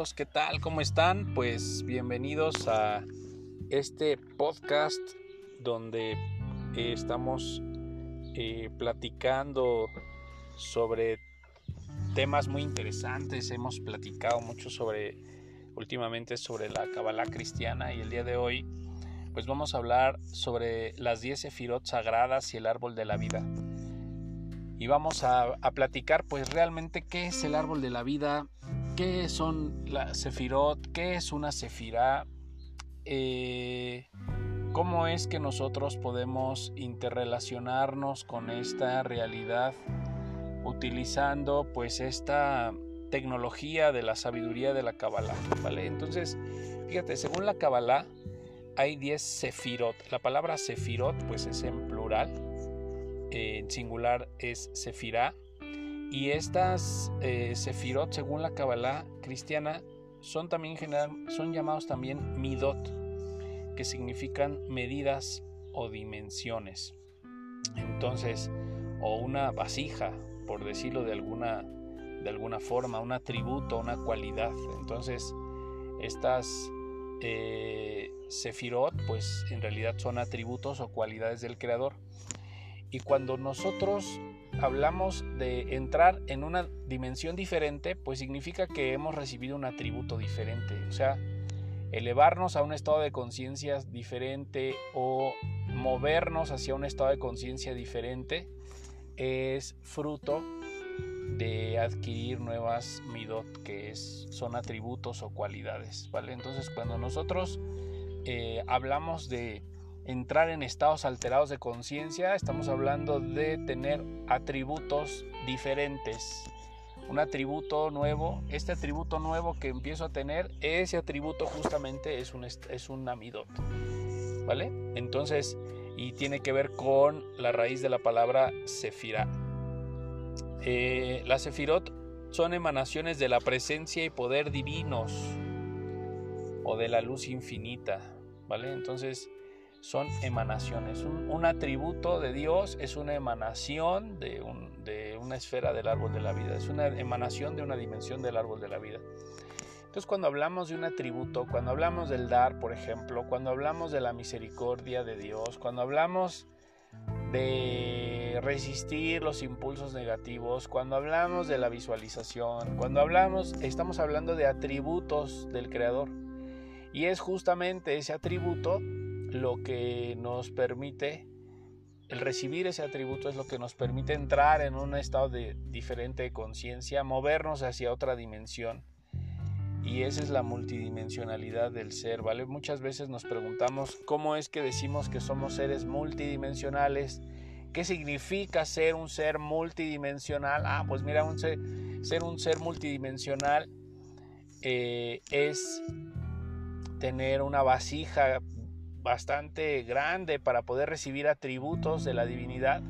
¿qué tal? ¿Cómo están? Pues bienvenidos a este podcast donde estamos eh, platicando sobre temas muy interesantes. Hemos platicado mucho sobre, últimamente, sobre la Kabbalah cristiana y el día de hoy, pues vamos a hablar sobre las 10 sefirot sagradas y el árbol de la vida. Y vamos a platicar, pues realmente, qué es el árbol de la vida, ¿Qué son las sefirot? ¿Qué es una sefirá? Eh, ¿Cómo es que nosotros podemos interrelacionarnos con esta realidad utilizando pues esta tecnología de la sabiduría de la Kabbalah? ¿vale? Entonces, fíjate, según la Kabbalah hay 10 sefirot. La palabra sefirot pues es en plural, en singular es sefirá y estas eh, sefirot, según la Kabbalah cristiana, son también general, son llamados también midot, que significan medidas o dimensiones. Entonces, o una vasija, por decirlo de alguna, de alguna forma, un atributo, una cualidad. Entonces, estas eh, sefirot, pues en realidad son atributos o cualidades del Creador. Y cuando nosotros hablamos de entrar en una dimensión diferente, pues significa que hemos recibido un atributo diferente. O sea, elevarnos a un estado de conciencia diferente o movernos hacia un estado de conciencia diferente es fruto de adquirir nuevas midot, que es, son atributos o cualidades, ¿vale? Entonces, cuando nosotros eh, hablamos de entrar en estados alterados de conciencia, estamos hablando de tener atributos diferentes. Un atributo nuevo, este atributo nuevo que empiezo a tener, ese atributo justamente es un, es un amidot. ¿Vale? Entonces, y tiene que ver con la raíz de la palabra sefirá. Eh, las sefirot son emanaciones de la presencia y poder divinos o de la luz infinita. ¿Vale? Entonces, son emanaciones. Un, atributo de Dios es una emanación de, una esfera del árbol de la vida, es una emanación de una dimensión del árbol de la vida. Entonces cuando hablamos de un atributo, cuando hablamos del dar, por ejemplo, cuando hablamos de la misericordia de Dios, cuando hablamos de resistir los impulsos negativos, cuando hablamos de la visualización, cuando hablamos, estamos hablando de atributos del Creador. Y es justamente ese atributo lo que nos permite, el recibir ese atributo es lo que nos permite entrar en un estado de diferente conciencia, movernos hacia otra dimensión. Y esa es la multidimensionalidad del ser, ¿vale? Muchas veces nos preguntamos cómo es que decimos que somos seres multidimensionales, ¿Qué significa ser un ser multidimensional? Ah, pues mira, un ser, un ser multidimensional eh, es tener una vasija bastante grande para poder recibir atributos de la divinidad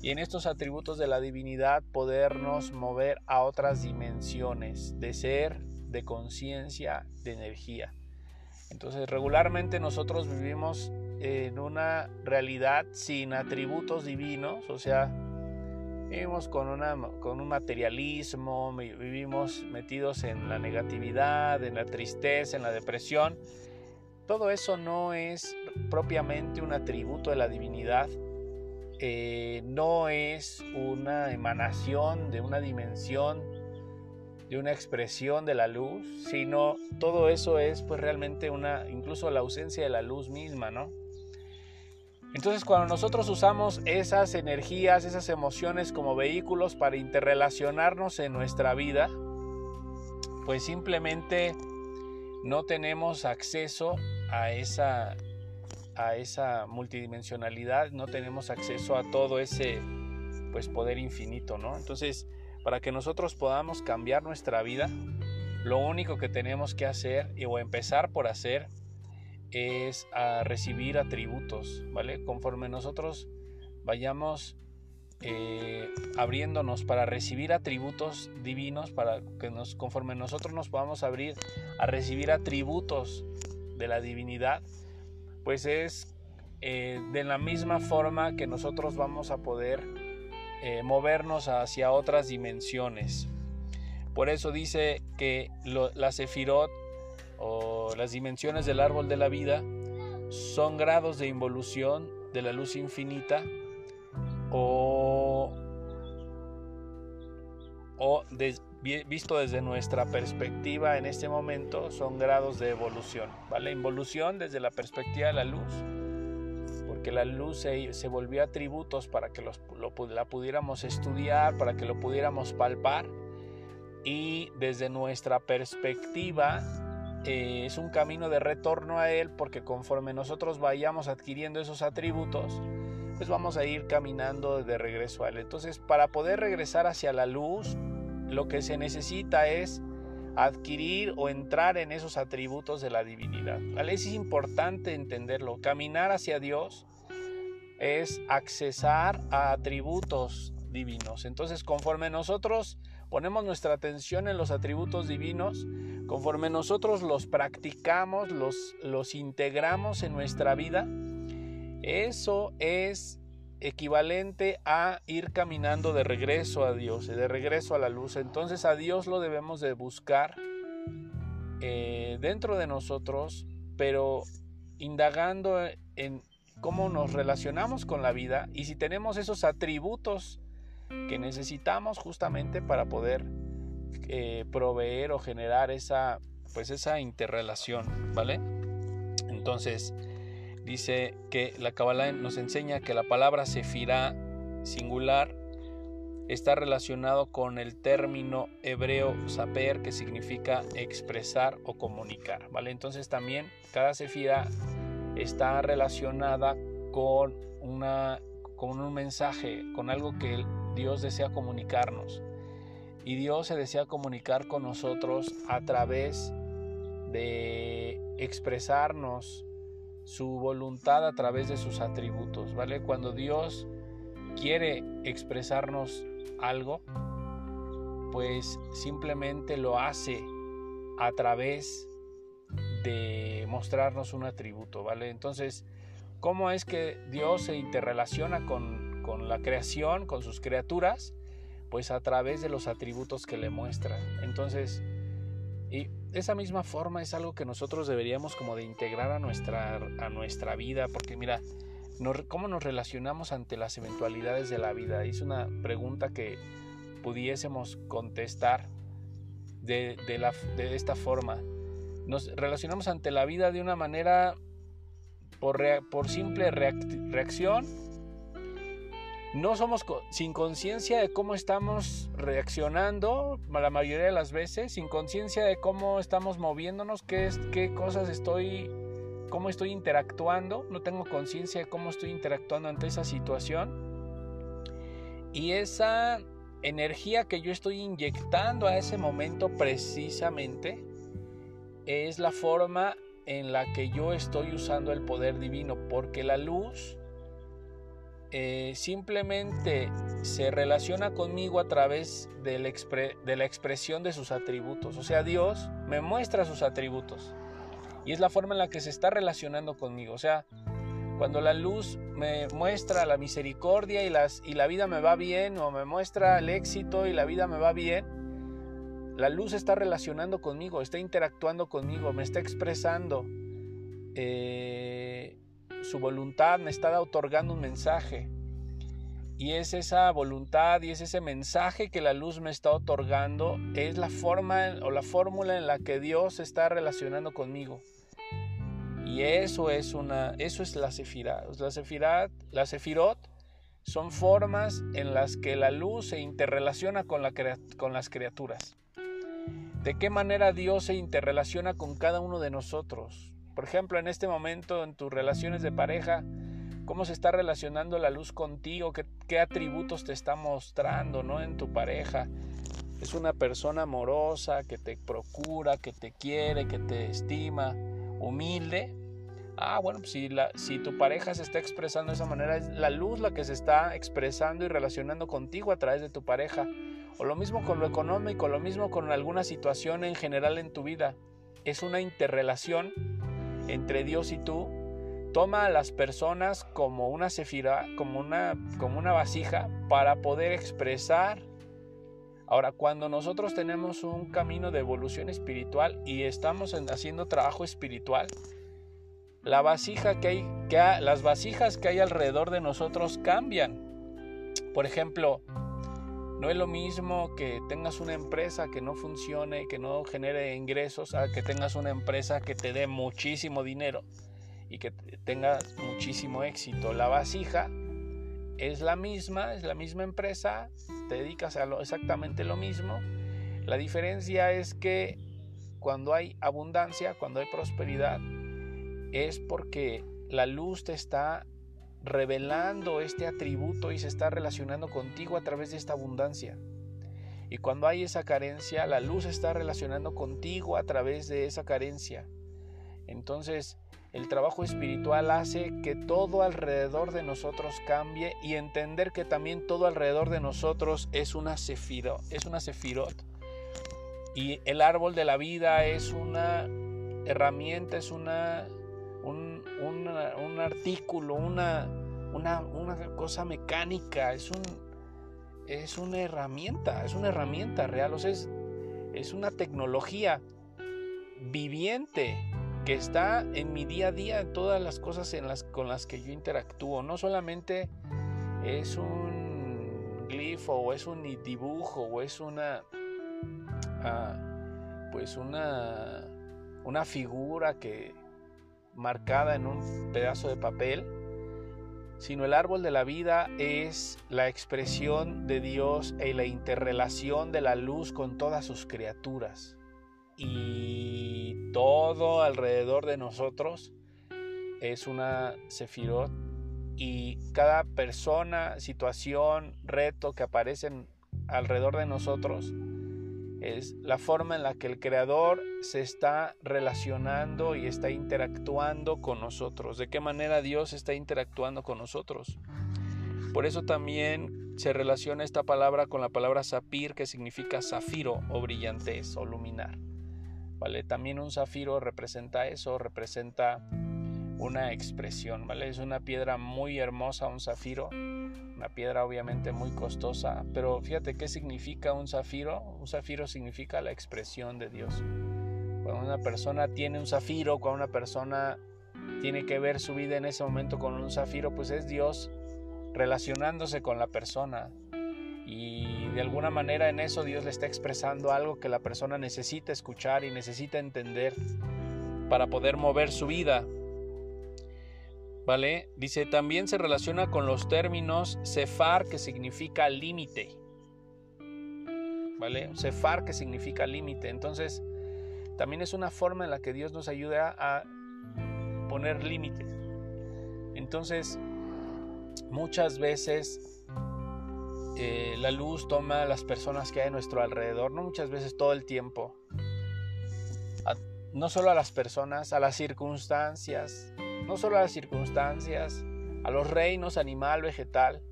y en estos atributos de la divinidad podernos mover a otras dimensiones de ser, de conciencia, de energía. Entonces regularmente nosotros vivimos en una realidad sin atributos divinos, o sea, vivimos con, una, con un materialismo, vivimos metidos en la negatividad, en la tristeza, en la depresión, todo eso no es propiamente un atributo de la divinidad, eh, no es una emanación de una dimensión, de una expresión de la luz, sino todo eso es pues realmente una, incluso la ausencia de la luz misma, ¿no? Entonces cuando nosotros usamos esas energías, esas emociones como vehículos para interrelacionarnos en nuestra vida, pues simplemente no tenemos acceso a esa, a esa multidimensionalidad, no tenemos acceso a todo ese pues poder infinito, ¿no? Entonces, para que nosotros podamos cambiar nuestra vida, lo único que tenemos que hacer o empezar por hacer es a recibir atributos, ¿vale? Conforme nosotros vayamos eh, abriéndonos para recibir atributos divinos, para que nos, conforme nosotros nos podamos abrir a recibir atributos de la divinidad, pues es eh, de la misma forma que nosotros vamos a poder eh, movernos hacia otras dimensiones. Por eso dice que la sefirot o las dimensiones del árbol de la vida son grados de involución de la luz infinita o, o visto desde nuestra perspectiva en este momento son grados de evolución, ¿vale? Involución desde la perspectiva de la luz, porque la luz se, volvió atributos para que los, la pudiéramos estudiar, para que lo pudiéramos palpar y desde nuestra perspectiva eh, es un camino de retorno a Él porque conforme nosotros vayamos adquiriendo esos atributos, pues vamos a ir caminando de regreso a Él. Entonces, para poder regresar hacia la luz, lo que se necesita es adquirir o entrar en esos atributos de la divinidad. ¿vale? Es importante entenderlo. Caminar hacia Dios es accesar a atributos divinos. Entonces, conforme nosotros ponemos nuestra atención en los atributos divinos, conforme nosotros los practicamos, los, los integramos en nuestra vida, eso es equivalente a ir caminando de regreso a Dios, de regreso a la luz. Entonces a Dios lo debemos de buscar eh, dentro de nosotros, pero indagando en cómo nos relacionamos con la vida y si tenemos esos atributos que necesitamos justamente para poder eh, proveer o generar esa, pues esa interrelación, ¿vale? Entonces, dice que la Kabbalah nos enseña que la palabra sefirá singular está relacionado con el término hebreo saper que significa expresar o comunicar, ¿vale? Entonces también cada sefira está relacionada con una con un mensaje, con algo que Dios desea comunicarnos. Y Dios se desea comunicar con nosotros a través de expresarnos su voluntad a través de sus atributos, ¿vale? Cuando Dios quiere expresarnos algo, pues simplemente lo hace a través de mostrarnos un atributo, ¿vale? Entonces, ¿cómo es que Dios se interrelaciona con, con la creación, con sus criaturas? pues a través de los atributos que le muestran. Entonces, y esa misma forma es algo que nosotros deberíamos como de integrar a nuestra, a nuestra vida, porque mira, ¿cómo nos relacionamos ante las eventualidades de la vida? Es una pregunta que pudiésemos contestar de, la, de esta forma. Nos relacionamos ante la vida de una manera por, por simple reacción no somos sin conciencia de cómo estamos reaccionando la mayoría de las veces, sin conciencia de cómo estamos moviéndonos, qué, qué cosas estoy, cómo estoy interactuando, no tengo conciencia de cómo estoy interactuando ante esa situación. Y esa energía que yo estoy inyectando a ese momento precisamente es la forma en la que yo estoy usando el poder divino, porque la luz eh, simplemente se relaciona conmigo a través de la expresión de sus atributos. O sea, Dios me muestra sus atributos. Y es la forma en la que se está relacionando conmigo. O sea, cuando la luz me muestra la misericordia y, las, y la vida me va bien, o me muestra el éxito y la vida me va bien, la luz está relacionando conmigo, está interactuando conmigo, me está expresando. Eh, su voluntad me está otorgando un mensaje. Y es esa voluntad y es ese mensaje que la luz me está otorgando, es la forma o la fórmula en la que Dios está relacionando conmigo. Y eso es una eso es la sefirá. La sefirá, la sefirot son formas en las que la luz se interrelaciona con, la, con las criaturas. ¿De qué manera Dios se interrelaciona con cada uno de nosotros? Por ejemplo, en este momento en tus relaciones de pareja, cómo se está relacionando la luz contigo, qué, atributos te está mostrando ¿no? en tu pareja. Es una persona amorosa que te procura, que te quiere, que te estima, humilde. Ah, bueno, pues si, la, si tu pareja se está expresando de esa manera, es la luz la que se está expresando y relacionando contigo a través de tu pareja. O lo mismo con lo económico, lo mismo con alguna situación en general en tu vida. Es una interrelación entre Dios y tú, toma a las personas como una cefira, como una, como una vasija para poder expresar Ahora, cuando nosotros tenemos un camino de evolución espiritual y estamos haciendo trabajo espiritual, la vasija que hay, que las vasijas que hay alrededor de nosotros cambian. Por ejemplo, no es lo mismo que tengas una empresa que no funcione, que no genere ingresos, a que tengas una empresa que te dé muchísimo dinero y que tengas muchísimo éxito. La vasija es la misma, es la misma empresa, te dedicas a lo, exactamente lo mismo. La diferencia es que cuando hay abundancia, cuando hay prosperidad, es porque la luz te está revelando este atributo y se está relacionando contigo a través de esta abundancia. Y cuando hay esa carencia, la luz está relacionando contigo a través de esa carencia. Entonces, el trabajo espiritual hace que todo alrededor de nosotros cambie y entender que también todo alrededor de nosotros es una sefiro, es una sefirot. Y el árbol de la vida es una herramienta, es una un, artículo, una, una, cosa mecánica, es, un, es una herramienta, es una herramienta real, o sea, es, es una tecnología viviente que está en mi día a día, en todas las cosas en las, con las que yo interactúo. No solamente es un glifo o es un dibujo o es una, ah, pues una, una figura que, marcada en un pedazo de papel, sino el árbol de la vida es la expresión de Dios y la interrelación de la luz con todas sus criaturas. Y todo alrededor de nosotros es una sefirot y cada persona, situación, reto que aparecen alrededor de nosotros es la forma en la que el Creador se está relacionando y está interactuando con nosotros, de qué manera Dios está interactuando con nosotros. Por eso también se relaciona esta palabra con la palabra sapir, que significa zafiro o brillantez o luminar. ¿Vale? También un zafiro representa eso, representa una expresión, ¿vale? Es una piedra muy hermosa, un zafiro, una piedra obviamente muy costosa, pero fíjate qué significa un zafiro. Un zafiro significa la expresión de Dios. Cuando una persona tiene un zafiro, cuando una persona tiene que ver su vida en ese momento con un zafiro, pues es Dios relacionándose con la persona. Y de alguna manera en eso Dios le está expresando algo que la persona necesita escuchar y necesita entender para poder mover su vida. ¿Vale? Dice, también se relaciona con los términos cefar, que significa límite. ¿Vale? Cefar, que significa límite. Entonces, también es una forma en la que Dios nos ayuda a poner límites. Entonces, muchas veces eh, la luz toma a las personas que hay a nuestro alrededor, no muchas veces todo el tiempo. no solo a las personas, a las circunstancias, no solo a las circunstancias, a los reinos animal, vegetal,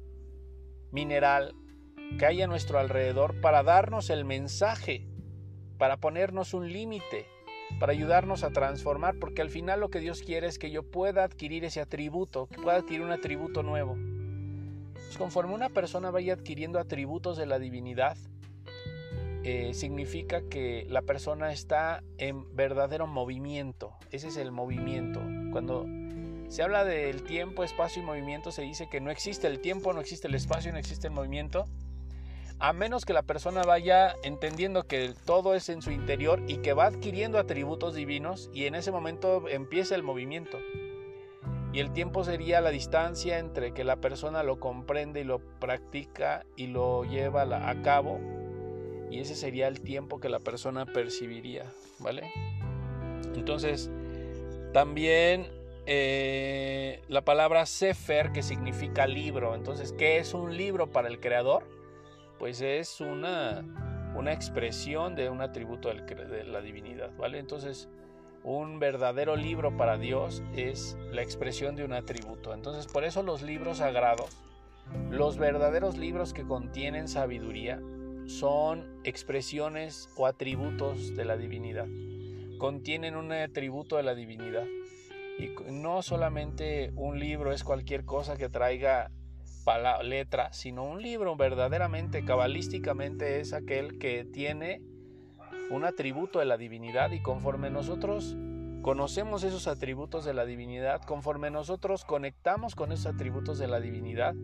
mineral que hay a nuestro alrededor para darnos el mensaje, para ponernos un límite, para ayudarnos a transformar, porque al final lo que Dios quiere es que yo pueda adquirir ese atributo, que pueda adquirir un atributo nuevo. Pues conforme una persona vaya adquiriendo atributos de la divinidad, eh, significa que la persona está en verdadero movimiento. Ese es el movimiento. Cuando se habla del tiempo, espacio y movimiento, se dice que no existe el tiempo, no existe el espacio, no existe el movimiento, a menos que la persona vaya entendiendo que todo es en su interior y que va adquiriendo atributos divinos y en ese momento empieza el movimiento. Y el tiempo sería la distancia entre que la persona lo comprende y lo practica y lo lleva a cabo y ese sería el tiempo que la persona percibiría, ¿vale? Entonces, también eh, la palabra Sefer, que significa libro. Entonces, ¿qué es un libro para el creador? Pues es una, una expresión de un atributo de la divinidad, ¿vale? Entonces, un verdadero libro para Dios es la expresión de un atributo. Entonces, por eso los libros sagrados, los verdaderos libros que contienen sabiduría, son expresiones o atributos de la divinidad. Contienen un atributo de la divinidad. Y no solamente un libro es cualquier cosa que traiga letra, sino un libro verdaderamente, cabalísticamente es aquel que tiene un atributo de la divinidad y conforme nosotros conocemos esos atributos de la divinidad, conforme nosotros conectamos con esos atributos de la divinidad,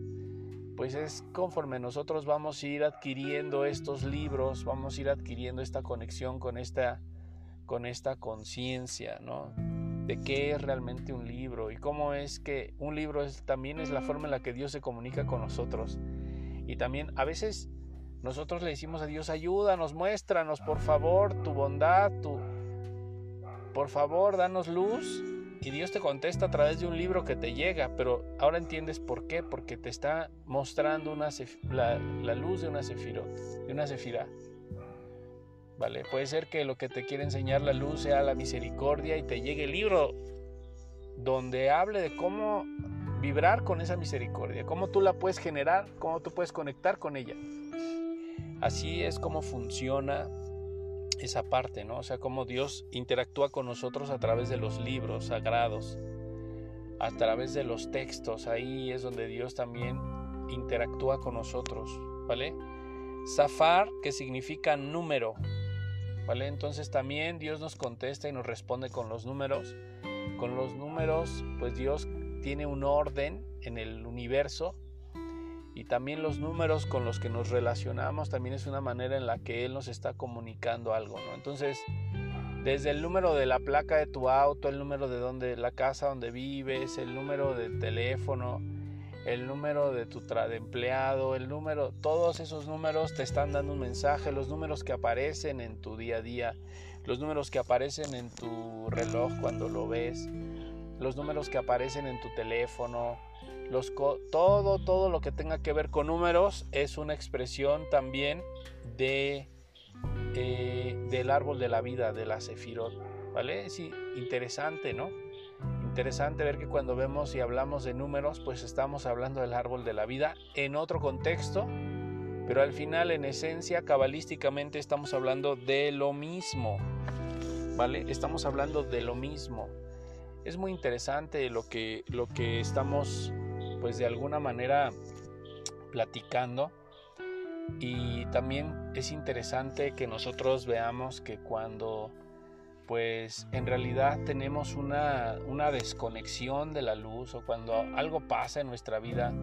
pues es conforme nosotros vamos a ir adquiriendo estos libros, vamos a ir adquiriendo esta conexión con esta con esta conciencia, ¿no? De qué es realmente un libro y cómo es que un libro también es la forma en la que Dios se comunica con nosotros. Y también a veces nosotros le decimos a Dios, ayúdanos, muéstranos, por favor, tu bondad, tu... Por favor, danos luz. Y Dios te contesta a través de un libro que te llega, pero ahora entiendes por qué, porque te está mostrando la, luz de una sefirot, de una. ¿Vale? Puede ser que lo que te quiere enseñar la luz sea la misericordia y te llegue el libro donde hable de cómo vibrar con esa misericordia, cómo tú la puedes generar, cómo tú puedes conectar con ella. Así es como funciona esa parte, ¿no? O sea, cómo Dios interactúa con nosotros a través de los libros sagrados, a través de los textos. Ahí es donde Dios también interactúa con nosotros, ¿vale? Zafar, que significa número, ¿vale? Entonces también Dios nos contesta y nos responde con los números. Con los números, pues Dios tiene un orden en el universo y también los números con los que nos relacionamos también es una manera en la que Él nos está comunicando algo, ¿no? Entonces, desde el número de la placa de tu auto, el número de donde, la casa donde vives, el número de teléfono, el número de tu de empleado, el número, todos esos números te están dando un mensaje, los números que aparecen en tu día a día, los números que aparecen en tu reloj cuando lo ves, los números que aparecen en tu teléfono, todo, todo lo que tenga que ver con números es una expresión también de, eh, del árbol de la vida, de la Sefirot. ¿Vale? Interesante, ¿no? Interesante ver que cuando vemos y hablamos de números, pues estamos hablando del árbol de la vida en otro contexto, pero al final, en esencia, cabalísticamente estamos hablando de lo mismo. ¿Vale? Estamos hablando de lo mismo. Es muy interesante lo que, lo que estamos pues de alguna manera platicando y también es interesante que nosotros veamos que cuando pues en realidad tenemos una, una desconexión de la luz o cuando algo pasa en nuestra vida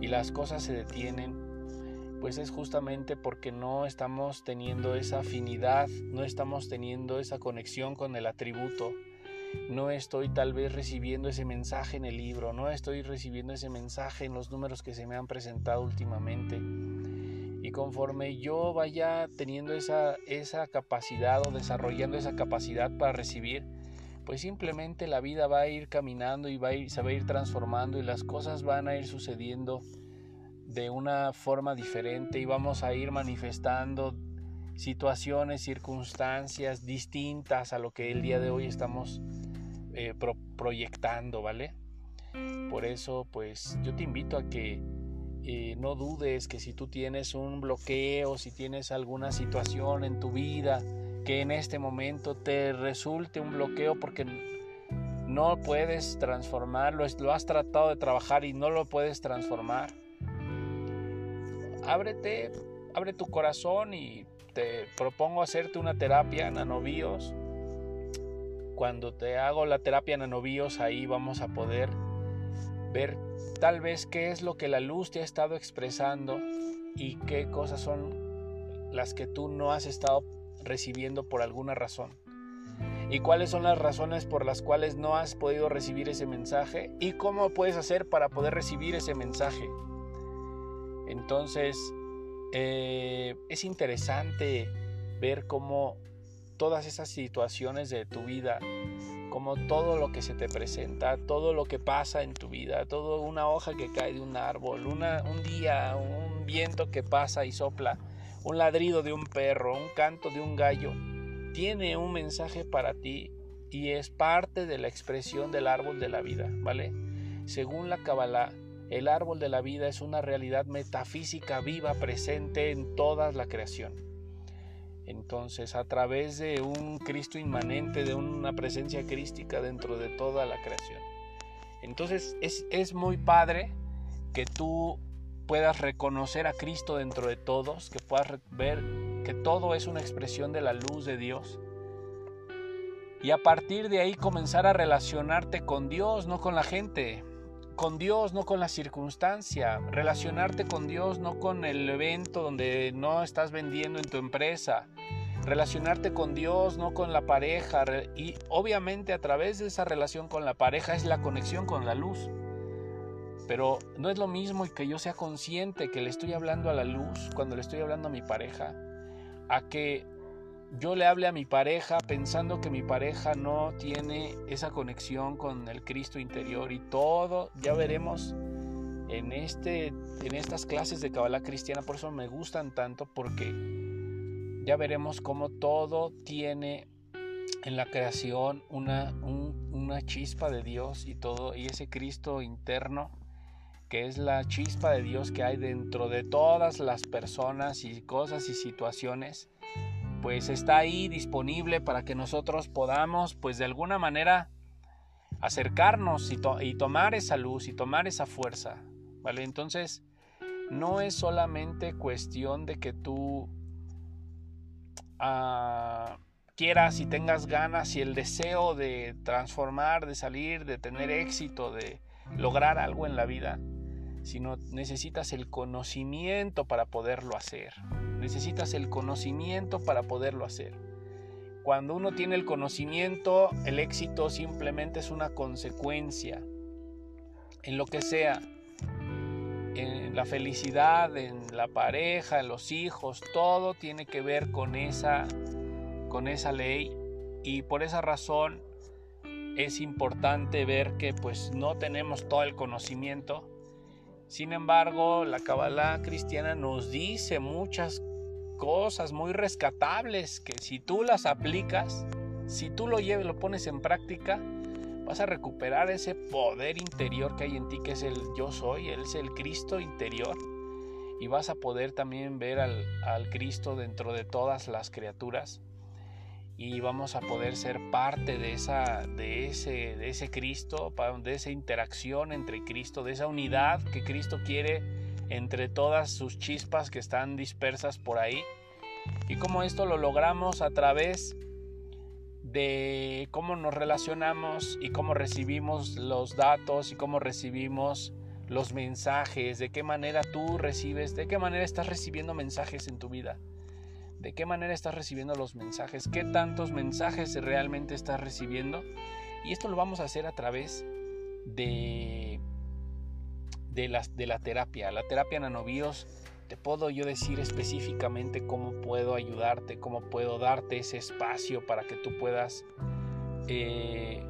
y las cosas se detienen, pues es justamente porque no estamos teniendo esa afinidad, no estamos teniendo esa conexión con el atributo no estoy tal vez recibiendo ese mensaje en el libro, no estoy recibiendo ese mensaje en los números que se me han presentado últimamente. Y conforme yo vaya teniendo esa, esa capacidad o desarrollando esa capacidad para recibir, pues simplemente la vida va a ir caminando y va a ir, se va a ir transformando y las cosas van a ir sucediendo de una forma diferente y vamos a ir manifestando situaciones, circunstancias distintas a lo que el día de hoy estamos eh, proyectando, ¿vale? Por eso, pues yo te invito a que eh, no dudes que si tú tienes un bloqueo, si tienes alguna situación en tu vida que en este momento te resulte un bloqueo porque no puedes transformarlo, lo has tratado de trabajar y no lo puedes transformar, ábrete, abre tu corazón y te propongo hacerte una terapia nanovíos cuando te hago la terapia nanovíos ahí vamos a poder ver tal vez qué es lo que la luz te ha estado expresando y qué cosas son las que tú no has estado recibiendo por alguna razón. Y cuáles son las razones por las cuales no has podido recibir ese mensaje y cómo puedes hacer para poder recibir ese mensaje. Entonces, eh, es interesante ver cómo todas esas situaciones de tu vida, como todo lo que se te presenta, todo lo que pasa en tu vida, todo una hoja que cae de un árbol, una, un día, un viento que pasa y sopla, un ladrido de un perro, un canto de un gallo, tiene un mensaje para ti y es parte de la expresión del árbol de la vida, ¿vale? Según la Kabbalah, el árbol de la vida es una realidad metafísica viva presente en toda la creación. Entonces, a través de un Cristo inmanente, de una presencia crística dentro de toda la creación. Entonces, es, muy padre que tú puedas reconocer a Cristo dentro de todos, que puedas ver que todo es una expresión de la luz de Dios. Y a partir de ahí comenzar a relacionarte con Dios, no con la gente, con Dios, no con la circunstancia, relacionarte con Dios, no con el evento donde no estás vendiendo en tu empresa, relacionarte con Dios, no con la pareja, y obviamente a través de esa relación con la pareja es la conexión con la luz. Pero no es lo mismo que yo sea consciente que le estoy hablando a la luz cuando le estoy hablando a mi pareja, a que yo le hable a mi pareja pensando que mi pareja no tiene esa conexión con el Cristo interior y todo, ya veremos en, este, en estas clases de Kabbalah cristiana, por eso me gustan tanto, porque ya veremos cómo todo tiene en la creación una, una chispa de Dios y todo, y ese Cristo interno que es la chispa de Dios que hay dentro de todas las personas y cosas y situaciones, pues está ahí disponible para que nosotros podamos, pues de alguna manera, acercarnos y, tomar esa luz y tomar esa fuerza, ¿vale? Entonces, no es solamente cuestión de que tú ah, quieras y tengas ganas y el deseo de transformar, de salir, de tener éxito, de lograr algo en la vida sino necesitas el conocimiento para poderlo hacer. Necesitas el conocimiento para poderlo hacer. Cuando uno tiene el conocimiento, el éxito simplemente es una consecuencia. En lo que sea, en la felicidad, en la pareja, en los hijos, todo tiene que ver con esa, con esa ley y por esa razón es importante ver que pues no tenemos todo el conocimiento, sin embargo, la Kabbalah cristiana nos dice muchas cosas muy rescatables que si tú las aplicas, si tú lo lleves, lo pones en práctica, vas a recuperar ese poder interior que hay en ti, que es el yo soy, Él es el Cristo interior. Y vas a poder también ver al, al Cristo dentro de todas las criaturas y vamos a poder ser parte de, esa, de, ese, de ese Cristo, de esa interacción entre Cristo, de esa unidad que Cristo quiere entre todas sus chispas que están dispersas por ahí. Y cómo esto lo logramos a través de cómo nos relacionamos y cómo recibimos los datos y cómo recibimos los mensajes, de qué manera tú recibes, de qué manera estás recibiendo mensajes en tu vida de qué manera estás recibiendo los mensajes, qué tantos mensajes realmente estás recibiendo. Y esto lo vamos a hacer a través de, de, de la terapia. La terapia nanobios, te puedo yo decir específicamente cómo puedo ayudarte, cómo puedo darte ese espacio para que tú puedas eh,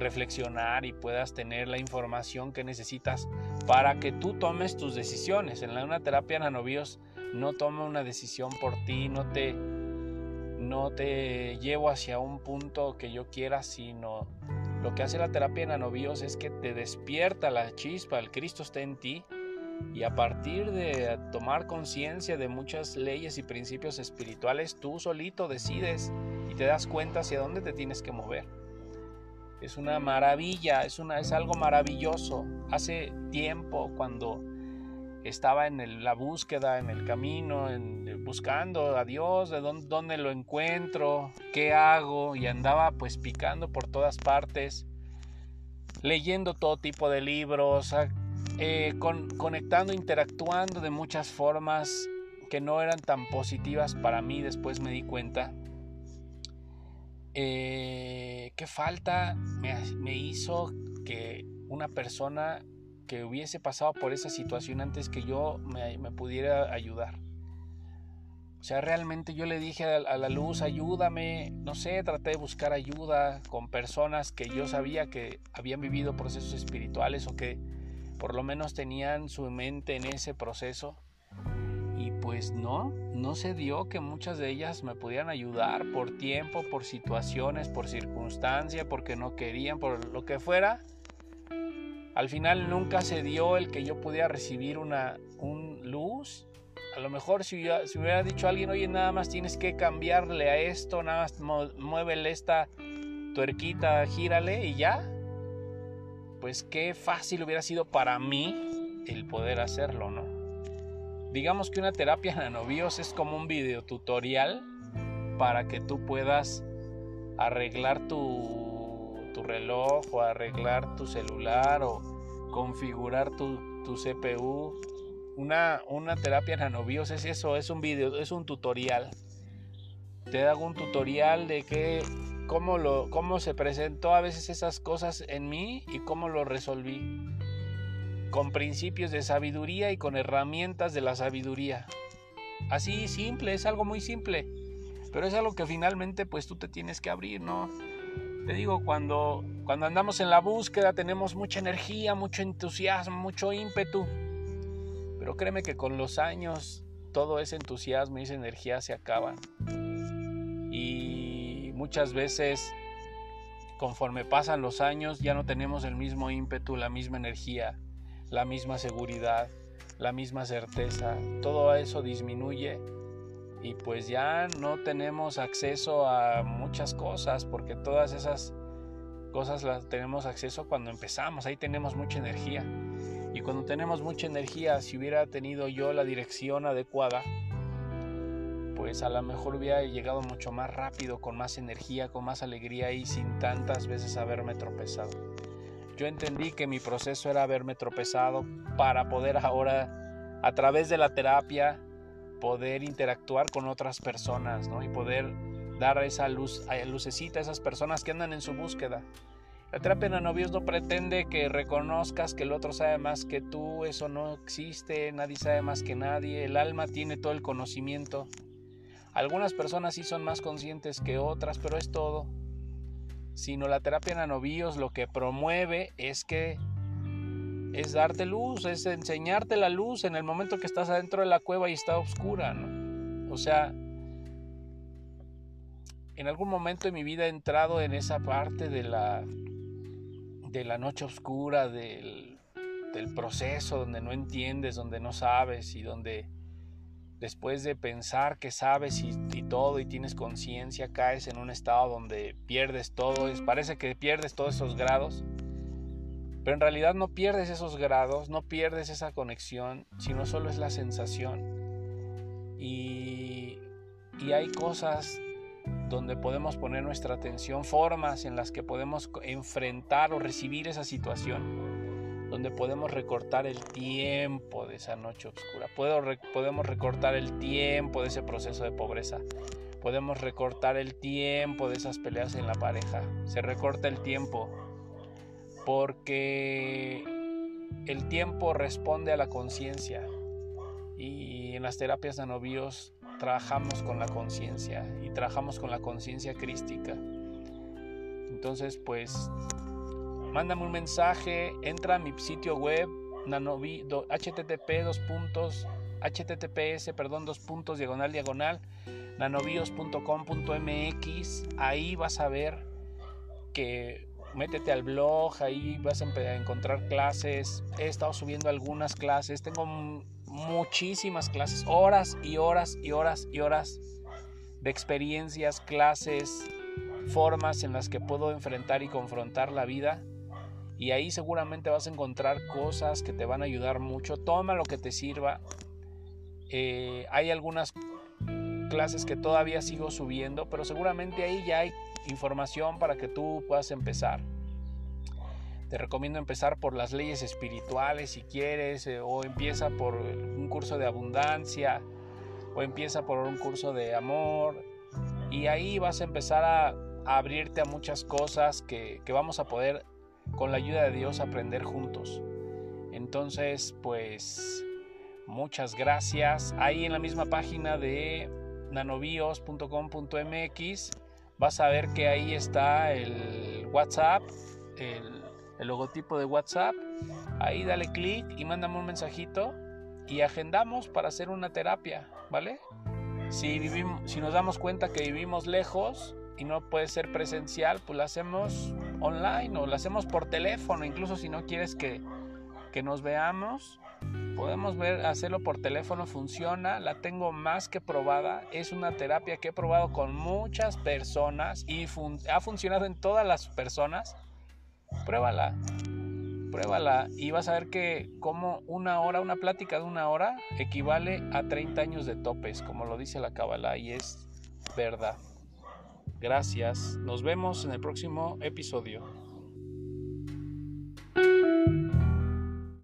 reflexionar y puedas tener la información que necesitas para que tú tomes tus decisiones. En la, una terapia nanobios no tomo una decisión por ti, no te, no te llevo hacia un punto que yo quiera, sino lo que hace la terapia en nanobios es que te despierta la chispa, el Cristo está en ti y a partir de tomar conciencia de muchas leyes y principios espirituales, tú solito decides y te das cuenta hacia dónde te tienes que mover. Es una maravilla, es algo maravilloso. Hace tiempo cuando estaba en la búsqueda, en el camino, en, buscando a Dios, de dónde, lo encuentro, qué hago, y andaba pues picando por todas partes, leyendo todo tipo de libros, eh, conectando, interactuando de muchas formas que no eran tan positivas para mí, después me di cuenta. Eh, ¿Qué falta me hizo que una persona que hubiese pasado por esa situación antes que yo me, pudiera ayudar. O sea, realmente yo le dije a, la luz, ayúdame, no sé, traté de buscar ayuda con personas que yo sabía que habían vivido procesos espirituales o que por lo menos tenían su mente en ese proceso. Y pues no, no se dio que muchas de ellas me pudieran ayudar por tiempo, por situaciones, por circunstancia, porque no querían, por lo que fuera al final nunca se dio el que yo pudiera recibir una un luz. A lo mejor si, hubiera dicho alguien, oye, nada más tienes que cambiarle a esto, nada más muévele esta tuerquita, gírale y ya. Pues qué fácil hubiera sido para mí el poder hacerlo, ¿no? digamos que una terapia nanobios es como un video tutorial para que tú puedas arreglar tu, tu reloj o arreglar tu celular o configurar tu, tu CPU. Una, una terapia nanobios es eso, es un video, es un tutorial. Te hago un tutorial de qué, cómo, lo, cómo se presentó a veces esas cosas en mí y cómo lo resolví. Con principios de sabiduría y con herramientas de la sabiduría. Así simple, es algo muy simple. Pero es algo que finalmente pues tú te tienes que abrir, ¿no? Te digo, cuando, cuando andamos en la búsqueda tenemos mucha energía, mucho entusiasmo, mucho ímpetu. Pero créeme que con los años todo ese entusiasmo y esa energía se acaban. Y muchas veces, conforme pasan los años, ya no tenemos el mismo ímpetu, la misma energía, la misma seguridad, la misma certeza. Todo eso disminuye y pues ya no tenemos acceso a muchas cosas porque todas esas cosas las tenemos acceso cuando empezamos, ahí tenemos mucha energía. Y cuando tenemos mucha energía, si hubiera tenido yo la dirección adecuada, pues a lo mejor hubiera llegado mucho más rápido, con más energía, con más alegría y sin tantas veces haberme tropezado. Yo entendí que mi proceso era haberme tropezado para poder ahora, a través de la terapia, poder interactuar con otras personas ¿no? y poder dar esa luz, lucecita a esas personas que andan en su búsqueda. La terapia de novios no pretende que reconozcas que el otro sabe más que tú, eso no existe, nadie sabe más que nadie, el alma tiene todo el conocimiento. Algunas personas sí son más conscientes que otras, pero es todo. Sino la terapia de novios lo que promueve es que es darte luz, es enseñarte la luz en el momento que estás adentro de la cueva y está oscura, ¿no? O sea, en algún momento de mi vida he entrado en esa parte de la, de la noche oscura, del, del proceso donde no entiendes, donde no sabes y donde después de pensar que sabes y, y todo y tienes conciencia, caes en un estado donde pierdes todo, es, parece que pierdes todos esos grados pero en realidad no pierdes esos grados, no pierdes esa conexión, sino solo es la sensación. Y, hay cosas donde podemos poner nuestra atención, formas en las que podemos enfrentar o recibir esa situación, donde podemos recortar el tiempo de esa noche oscura, podemos recortar el tiempo de ese proceso de pobreza, podemos recortar el tiempo de esas peleas en la pareja, se recorta el tiempo porque el tiempo responde a la conciencia y en las terapias de trabajamos con la conciencia y trabajamos con la conciencia crística. Entonces, pues, mándame un mensaje, entra a mi sitio web, nanovi, http dos puntos, https, perdón, dos puntos, diagonal, diagonal, nanobios.com.mx, ahí vas a ver que métete al blog, ahí vas a encontrar clases. He estado subiendo algunas clases, tengo muchísimas clases, horas y horas y horas y horas de experiencias, clases, formas en las que puedo enfrentar y confrontar la vida. Y ahí seguramente vas a encontrar cosas que te van a ayudar mucho. Toma lo que te sirva. Eh, hay algunas clases que todavía sigo subiendo, pero seguramente ahí ya hay información para que tú puedas empezar. Te recomiendo empezar por las leyes espirituales si quieres, eh, o empieza por un curso de abundancia, o empieza por un curso de amor, y ahí vas a empezar a, abrirte a muchas cosas que, que vamos a poder, con la ayuda de Dios, aprender juntos. Entonces, pues, muchas gracias. Ahí en la misma página de nanobios.com.mx vas a ver que ahí está el WhatsApp, el, logotipo de WhatsApp. Ahí dale clic y mándame un mensajito y agendamos para hacer una terapia, ¿vale? Si, vivimos, si nos damos cuenta que vivimos lejos y no puede ser presencial, pues la hacemos online o la hacemos por teléfono, incluso si no quieres que, que nos veamos, Podemos ver, hacerlo por teléfono, funciona, la tengo más que probada. Es una terapia que he probado con muchas personas y ha funcionado en todas las personas. Pruébala. pruébala y vas a ver que como una hora, una plática de una hora equivale a 30 años de topes, como lo dice la Kabbalah y es verdad. Gracias, nos vemos en el próximo episodio.